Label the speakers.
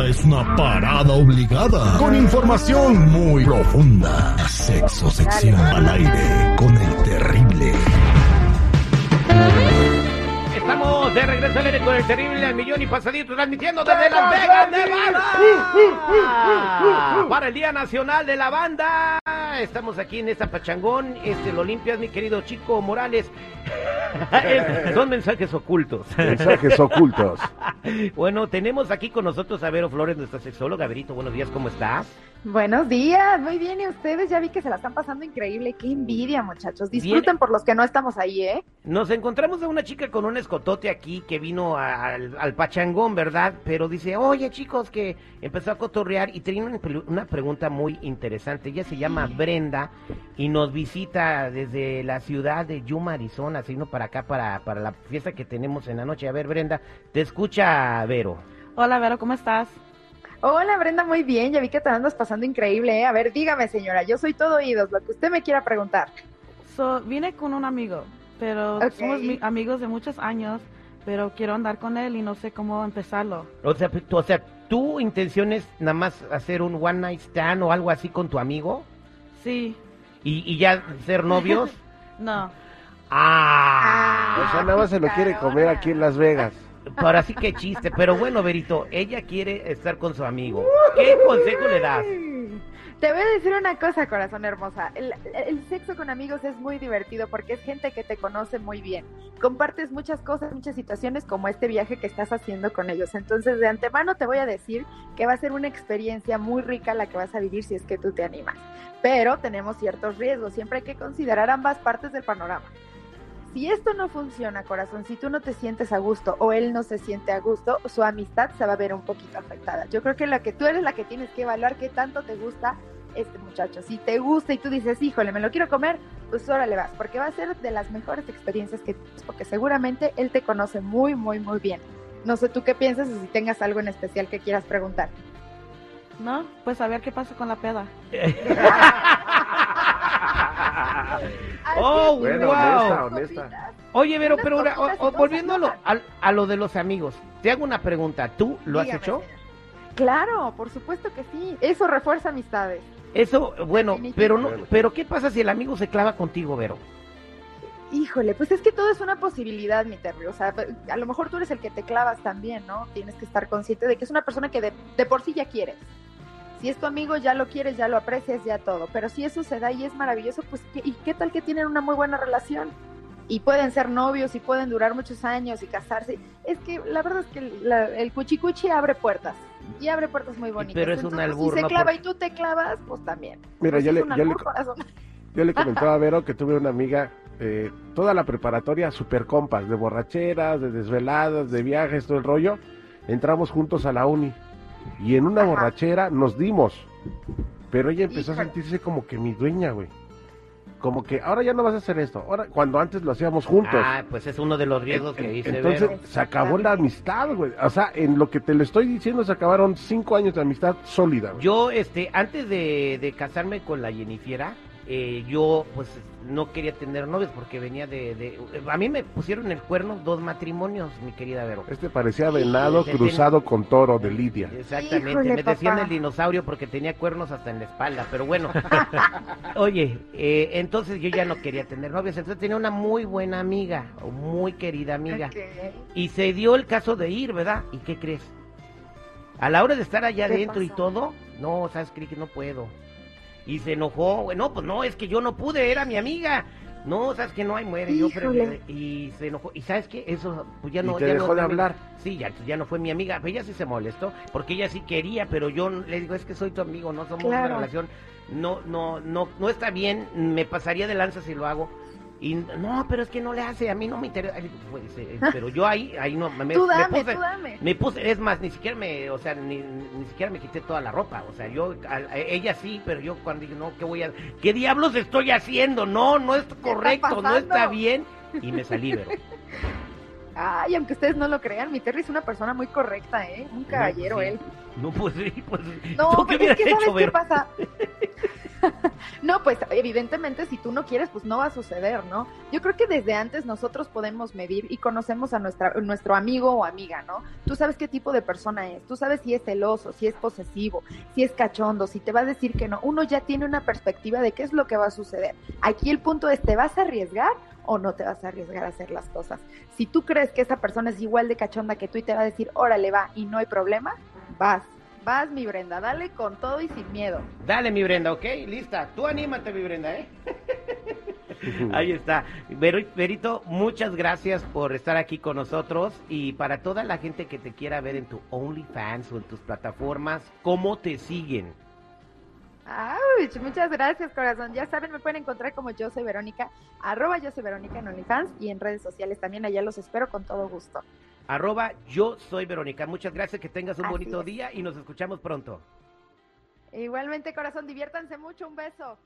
Speaker 1: Esta es una parada obligada con información muy profunda. Sexo sección al aire con el terrible.
Speaker 2: Estamos de regreso al aire con el terrible al millón y pasadito transmitiendo desde Las Vegas, Nevada. Para el Día Nacional de la Banda. Estamos aquí en esta pachangón. Este lo limpias, mi querido Chico Morales. Es- Son mensajes ocultos.
Speaker 3: Mensajes ocultos.
Speaker 2: Bueno, tenemos aquí con nosotros a Vero Flores, nuestra sexóloga. Verito, buenos días, ¿cómo estás?
Speaker 4: Buenos días, muy bien, y ustedes ya vi que se la están pasando increíble, qué envidia muchachos, disfruten
Speaker 2: Bien.
Speaker 4: por los que no estamos ahí, ¿eh?
Speaker 2: Nos encontramos a una chica con un escotote aquí que vino a- al, al pachangón, ¿verdad? Pero dice, oye chicos, que empezó a cotorrear y tenía una pregunta muy interesante. Ella se llama Brenda y nos visita desde la ciudad de Yuma, Arizona, sino para acá, para, para la fiesta que tenemos en la noche. A ver, Brenda, te escucha Vero.
Speaker 5: Hola, Vero, ¿cómo estás?
Speaker 4: Hola Brenda, muy bien, ya vi que te andas pasando increíble, ¿eh? A ver, dígame señora, yo soy todo oídos, lo que usted me quiera preguntar.
Speaker 5: So, vine con un amigo, pero
Speaker 4: Ok.
Speaker 5: somos mi- amigos de muchos años, pero quiero andar con él y no sé cómo empezarlo.
Speaker 2: O sea, tú, o sea, ¿tu intención es nada más hacer un one night stand o algo así con tu amigo?
Speaker 5: Sí,
Speaker 2: ¿Y, y ya ser novios?
Speaker 5: no.
Speaker 2: ¡Ah!
Speaker 3: O sea, nada más se lo quiere comer aquí en Las Vegas.
Speaker 2: Ahora sí que chiste, pero bueno, Verito, ella quiere estar con su amigo. ¿Qué consejo le das?
Speaker 4: Te voy a decir una cosa, corazón hermosa. El, el sexo con amigos es muy divertido porque es gente que te conoce muy bien. Compartes muchas cosas, muchas situaciones como este viaje que estás haciendo con ellos. Entonces, de antemano te voy a decir que va a ser una experiencia muy rica la que vas a vivir si es que tú te animas. Pero tenemos ciertos riesgos. Siempre hay que considerar ambas partes del panorama. Si esto no funciona, corazón, si tú no te sientes a gusto o él no se siente a gusto, su amistad se va a ver un poquito afectada. Yo creo que la que tú eres la que tienes que evaluar qué tanto te gusta este muchacho. Si te gusta y tú dices, híjole, me lo quiero comer, pues órale vas, porque va a ser de las mejores experiencias que tienes, porque seguramente él te conoce muy, muy, muy bien. No sé tú qué piensas o si tengas algo en especial que quieras preguntar.
Speaker 5: ¿No? Pues a ver qué pasa con la peda.
Speaker 2: Oh,
Speaker 3: Bueno,
Speaker 2: wow.
Speaker 3: honesta, honesta.
Speaker 2: Oye, Vero, pero ahora, volviendo a a, a lo de los amigos, te hago una pregunta. ¿Tú lo has hecho?
Speaker 4: Claro, por supuesto que sí. Eso refuerza amistades.
Speaker 2: Eso, bueno, pero no, pero ¿qué pasa si el amigo se clava contigo, Vero?
Speaker 4: Híjole, pues es que todo es una posibilidad, mi Terry. O sea, a lo mejor tú eres el que te clavas también, ¿no? Tienes que estar consciente de que es una persona que de, de por sí ya quieres. Si es tu amigo, ya lo quieres, ya lo aprecias, ya todo. Pero si eso se da y es maravilloso, pues ¿qué- ¿y qué tal que tienen una muy buena relación? Y pueden ser novios y pueden durar muchos años y casarse. Es que la verdad es que la- el cuchicuchi abre puertas. Y abre puertas muy bonitas.
Speaker 2: Pero es un
Speaker 4: Entonces,
Speaker 2: albur,
Speaker 4: Si se clava
Speaker 2: Por-
Speaker 4: y tú te clavas, pues también.
Speaker 3: Mira,
Speaker 4: Pues
Speaker 3: yo
Speaker 4: es
Speaker 3: le, yo le comentaba a Vero que tuve una amiga, eh, toda la preparatoria, super compas, de borracheras, de desveladas, de viajes, todo el rollo. Entramos juntos a la uni. Y en una
Speaker 4: Ajá.
Speaker 3: borrachera nos dimos. Pero ella empezó a sentirse como que mi dueña, güey. Como que ahora ya no vas a hacer esto. Ahora, cuando antes lo hacíamos juntos.
Speaker 2: Ah, pues es uno de los riesgos que dice
Speaker 3: Entonces
Speaker 2: Vero.
Speaker 3: se acabó la amistad, güey. O sea, en lo que te le estoy diciendo se acabaron cinco años de amistad sólida, güey.
Speaker 2: Yo, este, antes de, de casarme con la Jennifiera, eh, yo, pues, no quería tener novios porque venía de, de- A mí me pusieron el cuerno dos matrimonios, mi querida Vero.
Speaker 3: Este parecía venado
Speaker 2: Sí,
Speaker 3: cruzado con toro de Lidia.
Speaker 2: Exactamente,
Speaker 4: Híjole,
Speaker 2: me decían
Speaker 4: papá.
Speaker 2: el dinosaurio porque tenía cuernos hasta en la espalda, pero bueno. Oye, eh, entonces yo ya no quería tener novios, entonces tenía una muy buena amiga, o muy querida amiga. Y se dio el caso de ir, ¿verdad? ¿Y qué crees? A la hora de estar allá
Speaker 4: ¿Qué
Speaker 2: adentro y todo, no, sabes, creí que no puedo. Y se enojó, güey, no, pues no, es que yo no pude, era mi amiga. No, sabes que no hay muere, yo pre- y se enojó. Y sabes qué, eso pues ya
Speaker 3: Y
Speaker 2: no
Speaker 3: te
Speaker 2: ya
Speaker 3: dejó
Speaker 2: no
Speaker 3: de hablar.
Speaker 2: Sí, ya, ya no fue mi amiga, pero ella sí se molestó, porque ella sí quería, pero yo le digo, es que soy tu amigo, no somos
Speaker 4: Claro.
Speaker 2: una relación, no, no, no, no está bien, me pasaría de lanza si lo hago. Y no, pero es que no le hace, a mí no me interesa. Pues, eh, pero yo ahí, ahí no me,
Speaker 4: Tú
Speaker 2: me
Speaker 4: dame,
Speaker 2: puse,
Speaker 4: tú dame.
Speaker 2: me puse, es más, ni siquiera me, o sea, ni, ni siquiera me quité toda la ropa, o sea, yo, a- a ella sí, pero yo cuando digo, no, ¿qué voy a, qué diablos estoy haciendo? No, no es correcto, no está bien, y me salí, pero.
Speaker 4: Ay, aunque ustedes no lo crean, mi Terry es una persona muy correcta, ¿eh? Un caballero
Speaker 2: sí.
Speaker 4: él.
Speaker 2: No, pues sí, pues.
Speaker 4: No,
Speaker 2: ¿Tú qué
Speaker 4: pero es que ¿sabes qué pasa? no, pues evidentemente si tú no quieres, pues no va a suceder, ¿no? Yo creo que desde antes nosotros podemos medir y conocemos a nuestra, nuestro amigo o amiga, ¿no? Tú sabes qué tipo de persona es, tú sabes si es celoso, si es posesivo, si es cachondo, si te va a decir que no. Uno ya tiene una perspectiva de qué es lo que va a suceder. Aquí el punto es, ¿te vas a arriesgar o no te vas a arriesgar a hacer las cosas? Si tú crees que esa persona es igual de cachonda que tú y te va a decir, órale, va, y no hay problema, vas Vas, mi Brenda, dale con todo y sin miedo.
Speaker 2: Dale, mi Brenda, ¿ok? Lista. Tú anímate, mi Brenda, ¿eh? Ahí está. Berito, muchas gracias por estar aquí con nosotros y para toda la gente que te quiera ver en tu OnlyFans o en tus plataformas, ¿cómo te siguen?
Speaker 4: Ay, muchas gracias, corazón. Ya saben, me pueden encontrar como yo soy Verónica, arroba yo soy Verónica en OnlyFans y en redes sociales también. Allá los espero con todo gusto
Speaker 2: arroba yo soy Verónica. Muchas gracias, que tengas un bonito día y nos escuchamos pronto.
Speaker 4: Igualmente, corazón, diviértanse mucho, un beso.